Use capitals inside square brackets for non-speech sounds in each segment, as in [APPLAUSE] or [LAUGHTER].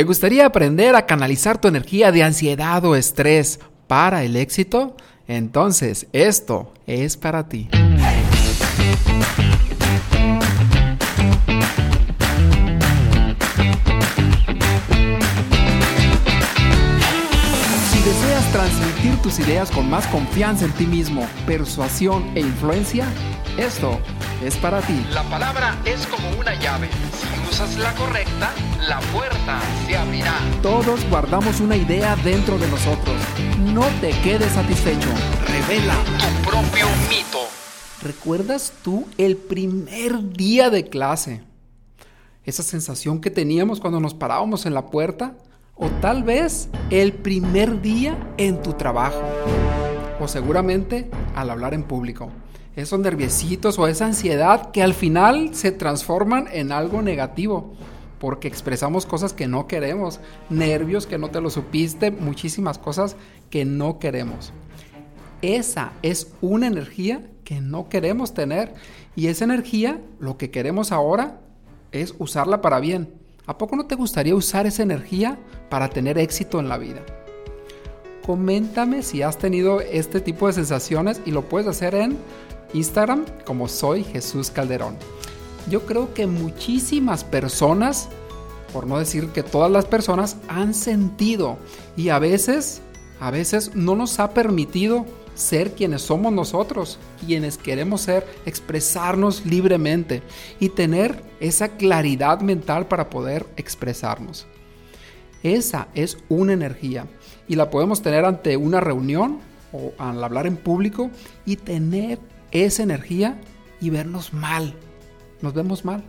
¿Te gustaría aprender a canalizar tu energía de ansiedad o estrés para el éxito? Entonces, esto es para ti. Si deseas transmitir tus ideas con más confianza en ti mismo, persuasión e influencia, esto es para ti. La palabra es como una llave. La correcta, la puerta se abrirá. Todos guardamos una idea dentro de nosotros. No te quedes satisfecho. Revela. Tu propio mito. ¿Recuerdas tú el primer día de clase? Esa sensación que teníamos cuando nos parábamos en la puerta. O tal vez el primer día en tu trabajo. O seguramente al hablar en público. Esos nerviositos o esa ansiedad que al final se transforman en algo negativo. Porque expresamos cosas que no queremos. Nervios que no te lo supiste. Muchísimas cosas que no queremos. Esa es una energía que no queremos tener. Y esa energía, lo que queremos ahora es usarla para bien. ¿A poco no te gustaría usar esa energía para tener éxito en la vida? Coméntame si has tenido este tipo de sensaciones y lo puedes hacer en Instagram como soy Jesús Calderón. Yo creo que muchísimas personas, por no decir que todas las personas, han sentido y a veces, a veces no nos ha permitido ser quienes somos nosotros, quienes queremos ser, expresarnos libremente y tener esa claridad mental para poder expresarnos. Esa es una energía y la podemos tener ante una reunión o al hablar en público y tener esa energía y vernos mal. Nos vemos mal.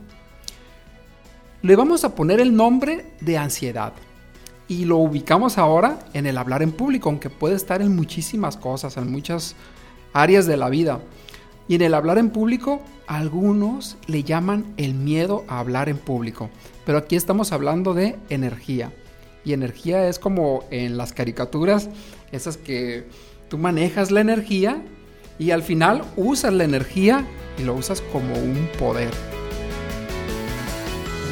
Le vamos a poner el nombre de ansiedad y lo ubicamos ahora en el hablar en público, aunque puede estar en muchísimas cosas, en muchas áreas de la vida. Y en el hablar en público, algunos le llaman el miedo a hablar en público, pero aquí estamos hablando de energía. Y energía es como en las caricaturas, esas que tú manejas la energía y al final usas la energía y lo usas como un poder.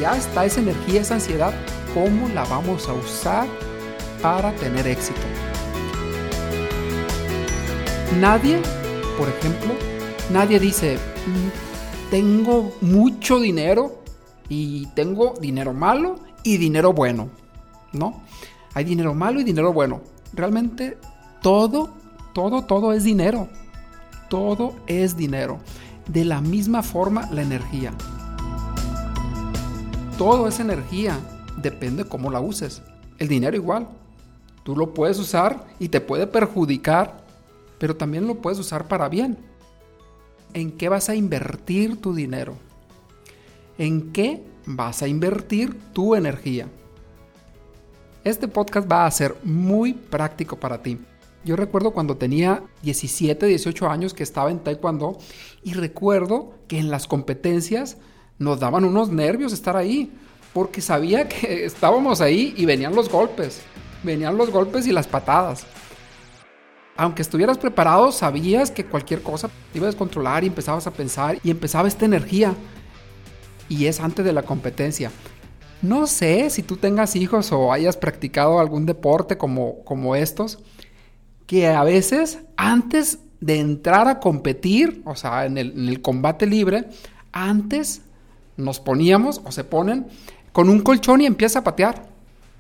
Ya está esa energía, esa ansiedad cómo la vamos a usar para tener éxito. Nadie, por ejemplo, nadie dice, mm, tengo mucho dinero y tengo dinero malo y dinero bueno. ¿No? Hay dinero malo y dinero bueno. Realmente todo, todo, todo es dinero. Todo es dinero. De la misma forma la energía. Todo es energía depende cómo la uses. El dinero igual. Tú lo puedes usar y te puede perjudicar, pero también lo puedes usar para bien. ¿En qué vas a invertir tu dinero? ¿En qué vas a invertir tu energía? Este podcast va a ser muy práctico para ti. Yo recuerdo cuando tenía 17, 18 años que estaba en Taekwondo y recuerdo que en las competencias nos daban unos nervios estar ahí porque sabía [LAUGHS] que estábamos ahí y venían los golpes, venían los golpes y las patadas. Aunque estuvieras preparado, sabías que cualquier cosa te iba a descontrolar y empezabas a pensar y empezaba esta energía. Y es antes de la competencia. No sé si tú tengas hijos o hayas practicado algún deporte como, como estos, que a veces antes de entrar a competir, o sea, en el, en el combate libre, antes nos poníamos o se ponen con un colchón y empieza a patear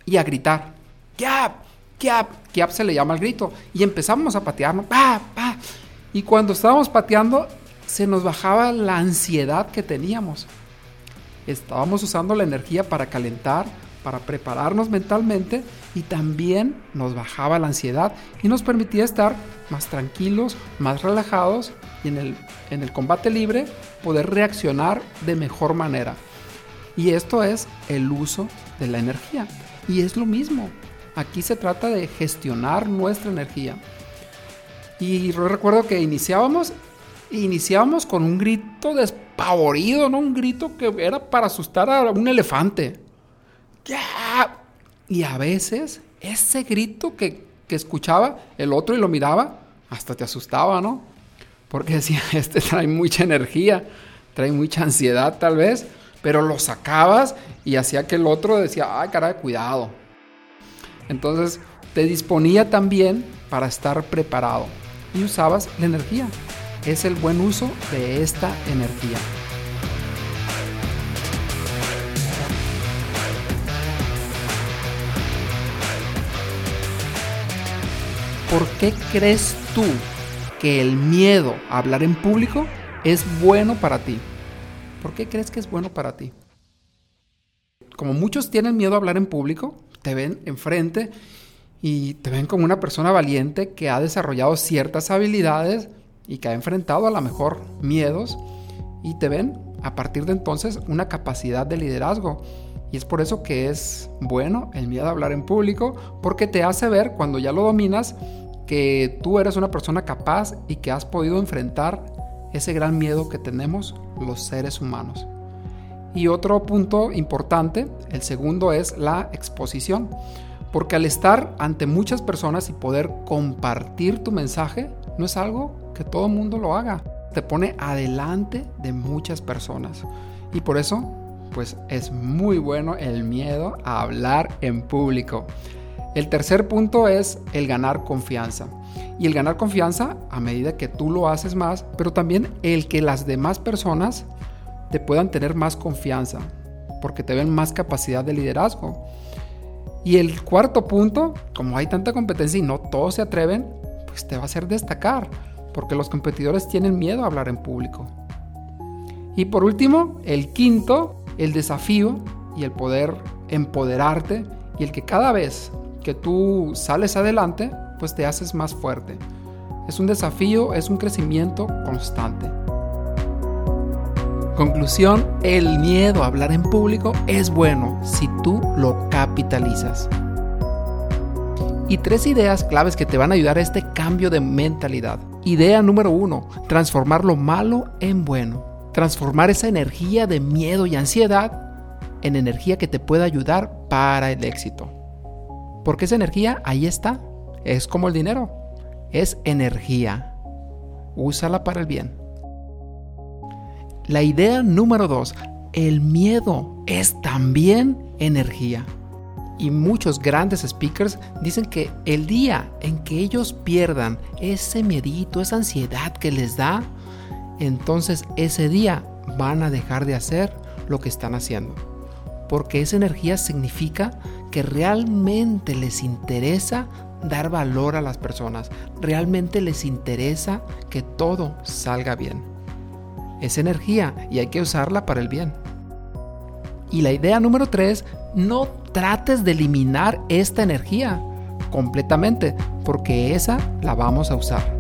y a gritar. ¡Kiap! ¡Kiap! ¡Kiap! se le llama el grito. Y empezamos a patearnos. ¡Pa! ¡Pa! Y cuando estábamos pateando, se nos bajaba la ansiedad que teníamos. Estábamos usando la energía para calentar, para prepararnos mentalmente y también nos bajaba la ansiedad y nos permitía estar más tranquilos, más relajados y en el, en el combate libre poder reaccionar de mejor manera. Y esto es el uso de la energía. Y es lo mismo. Aquí se trata de gestionar nuestra energía. Y recuerdo que iniciábamos, iniciábamos con un grito despavorido, ¿no? Un grito que era para asustar a un elefante. Y a veces ese grito que, que escuchaba el otro y lo miraba, hasta te asustaba, ¿no? Porque decía, [LAUGHS] este trae mucha energía, trae mucha ansiedad tal vez pero lo sacabas y hacía que el otro decía, ay, cara, cuidado. Entonces te disponía también para estar preparado y usabas la energía. Es el buen uso de esta energía. ¿Por qué crees tú que el miedo a hablar en público es bueno para ti? ¿Por qué crees que es bueno para ti? Como muchos tienen miedo a hablar en público, te ven enfrente y te ven como una persona valiente que ha desarrollado ciertas habilidades y que ha enfrentado a lo mejor miedos y te ven a partir de entonces una capacidad de liderazgo. Y es por eso que es bueno el miedo a hablar en público, porque te hace ver cuando ya lo dominas que tú eres una persona capaz y que has podido enfrentar ese gran miedo que tenemos los seres humanos. Y otro punto importante, el segundo es la exposición. Porque al estar ante muchas personas y poder compartir tu mensaje, no es algo que todo el mundo lo haga. Te pone adelante de muchas personas. Y por eso, pues es muy bueno el miedo a hablar en público. El tercer punto es el ganar confianza. Y el ganar confianza a medida que tú lo haces más, pero también el que las demás personas te puedan tener más confianza, porque te ven más capacidad de liderazgo. Y el cuarto punto, como hay tanta competencia y no todos se atreven, pues te va a hacer destacar, porque los competidores tienen miedo a hablar en público. Y por último, el quinto, el desafío y el poder empoderarte y el que cada vez que tú sales adelante, pues te haces más fuerte. Es un desafío, es un crecimiento constante. Conclusión, el miedo a hablar en público es bueno si tú lo capitalizas. Y tres ideas claves que te van a ayudar a este cambio de mentalidad. Idea número uno, transformar lo malo en bueno. Transformar esa energía de miedo y ansiedad en energía que te pueda ayudar para el éxito. Porque esa energía ahí está. Es como el dinero. Es energía. Úsala para el bien. La idea número dos, el miedo es también energía. Y muchos grandes speakers dicen que el día en que ellos pierdan ese miedito, esa ansiedad que les da, entonces ese día van a dejar de hacer lo que están haciendo. Porque esa energía significa que realmente les interesa dar valor a las personas, realmente les interesa que todo salga bien es energía y hay que usarla para el bien. Y la idea número tres, no trates de eliminar esta energía completamente, porque esa la vamos a usar.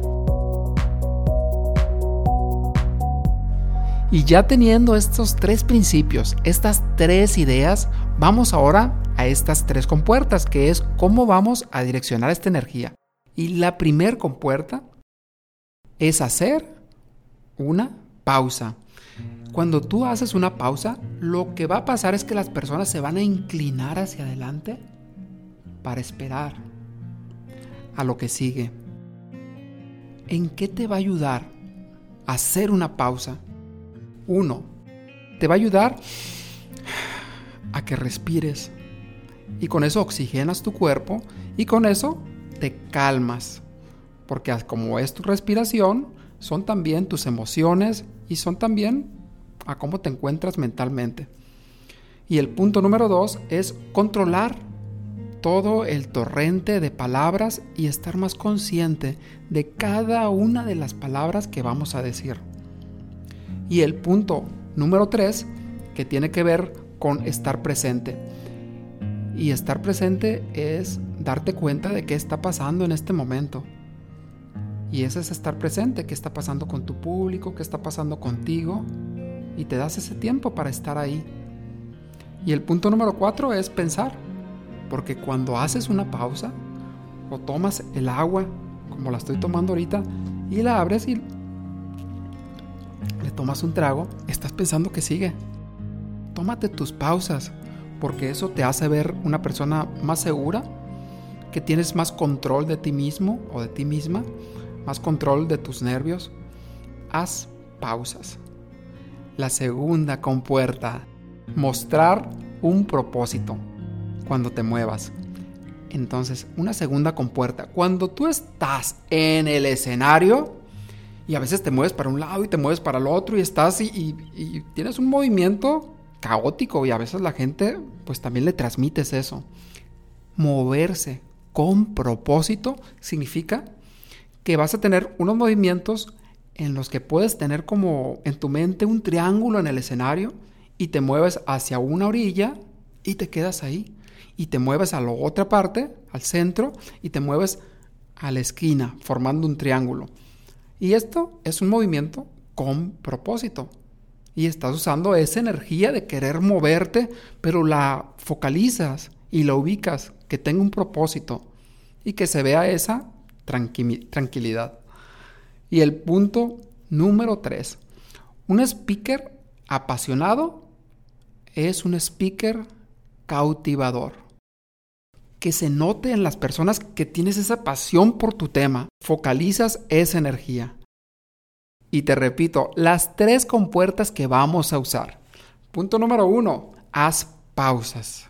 Y ya teniendo estos tres principios, estas tres ideas, vamos ahora a estas tres compuertas, que es cómo vamos a direccionar esta energía. Y la primer compuerta es hacer una pausa. Cuando tú haces una pausa, lo que va a pasar es que las personas se van a inclinar hacia adelante para esperar a lo que sigue. ¿En qué te va a ayudar hacer una pausa? Uno, te va a ayudar a que respires y con eso oxigenas tu cuerpo y con eso te calmas. Porque como es tu respiración, son también tus emociones y son también a cómo te encuentras mentalmente. Y el punto número dos es controlar todo el torrente de palabras y estar más consciente de cada una de las palabras que vamos a decir. Y el punto número tres, que tiene que ver con estar presente. Y estar presente es darte cuenta de qué está pasando en este momento. Y ese es estar presente, qué está pasando con tu público, qué está pasando contigo. Y te das ese tiempo para estar ahí. Y el punto número cuatro es pensar. Porque cuando haces una pausa o tomas el agua, como la estoy tomando ahorita, y la abres y le tomas un trago, estás pensando que sigue. Tómate tus pausas, porque eso te hace ver una persona más segura, que tienes más control de ti mismo o de ti misma más control de tus nervios, haz pausas. La segunda compuerta mostrar un propósito cuando te muevas. Entonces, una segunda compuerta. Cuando tú estás en el escenario y a veces te mueves para un lado y te mueves para el otro y estás y, y tienes un movimiento caótico y a veces la gente pues también le transmites eso. Moverse con propósito significa que vas a tener unos movimientos en los que puedes tener como en tu mente un triángulo en el escenario y te mueves hacia una orilla y te quedas ahí. Y te mueves a la otra parte, al centro, y te mueves a la esquina, formando un triángulo. Y esto es un movimiento con propósito. Y estás usando esa energía de querer moverte, pero la focalizas y la ubicas, que tenga un propósito y que se vea esa tranquilidad. Y el punto número tres, un speaker apasionado es un speaker cautivador. Que se note en las personas que tienes esa pasión por tu tema, focalizas esa energía. Y te repito, las tres compuertas que vamos a usar. Punto número uno, haz pausas.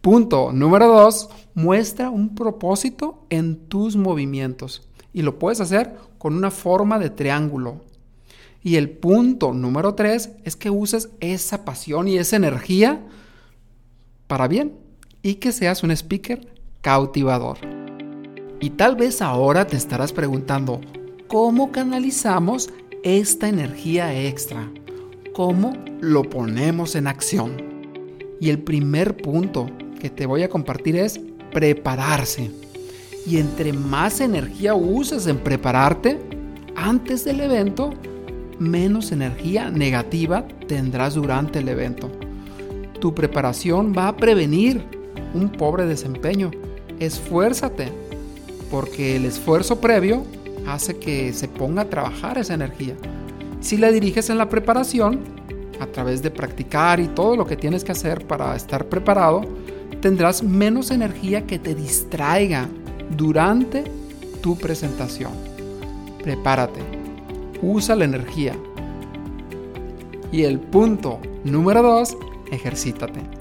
Punto número dos, muestra un propósito en tus movimientos. Y lo puedes hacer con una forma de triángulo. Y el punto número tres es que uses esa pasión y esa energía para bien y que seas un speaker cautivador. Y tal vez ahora te estarás preguntando, ¿cómo canalizamos esta energía extra? ¿Cómo lo ponemos en acción? Y el primer punto que te voy a compartir es prepararse. Y entre más energía uses en prepararte antes del evento, menos energía negativa tendrás durante el evento. Tu preparación va a prevenir un pobre desempeño. Esfuérzate, porque el esfuerzo previo hace que se ponga a trabajar esa energía. Si la diriges en la preparación, a través de practicar y todo lo que tienes que hacer para estar preparado, tendrás menos energía que te distraiga durante tu presentación. Prepárate, usa la energía. Y el punto número dos, ejercítate.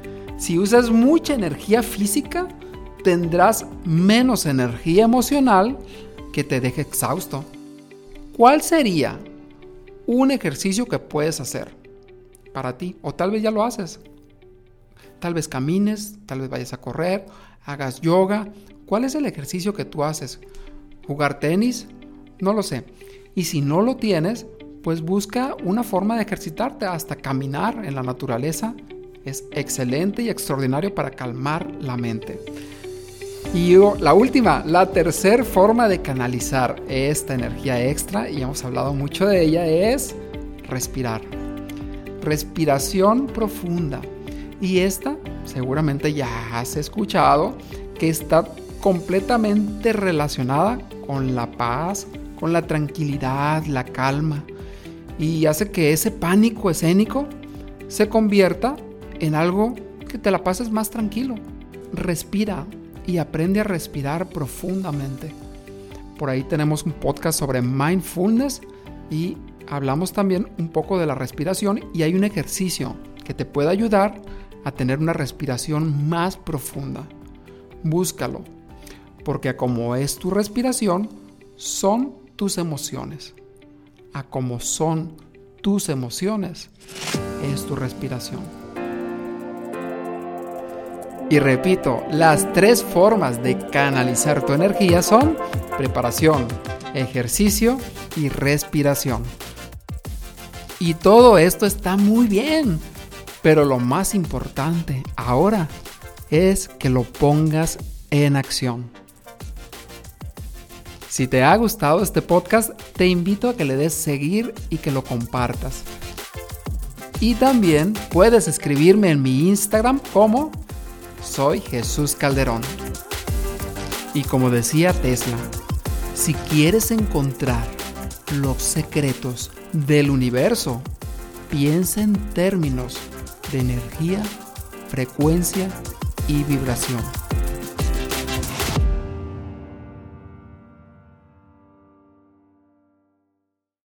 Si usas mucha energía física, tendrás menos energía emocional que te deje exhausto. ¿Cuál sería un ejercicio que puedes hacer para ti? O tal vez ya lo haces. Tal vez camines, tal vez vayas a correr, hagas yoga. ¿Cuál es el ejercicio que tú haces? ¿Jugar tenis? No lo sé. Y si no lo tienes, pues busca una forma de ejercitarte, hasta caminar en la naturaleza. Es excelente y extraordinario para calmar la mente. Y la última, la tercera forma de canalizar esta energía extra, y hemos hablado mucho de ella, es respirar. Respiración profunda. Y esta seguramente ya has escuchado que está completamente relacionada con la paz, con la tranquilidad, la calma. Y hace que ese pánico escénico se convierta en algo que te la pases más tranquilo. Respira y aprende a respirar profundamente. Por ahí tenemos un podcast sobre mindfulness y hablamos también un poco de la respiración y hay un ejercicio que te puede ayudar a tener una respiración más profunda. Búscalo, porque como es tu respiración, son tus emociones. A como son tus emociones, es tu respiración. Y repito, las tres formas de canalizar tu energía son preparación, ejercicio y respiración. Y todo esto está muy bien, pero lo más importante ahora es que lo pongas en acción. Si te ha gustado este podcast, te invito a que le des seguir y que lo compartas. Y también puedes escribirme en mi Instagram como soy Jesús Calderón. Y como decía Tesla, si quieres encontrar los secretos del universo, piensa en términos de energía, frecuencia y vibración.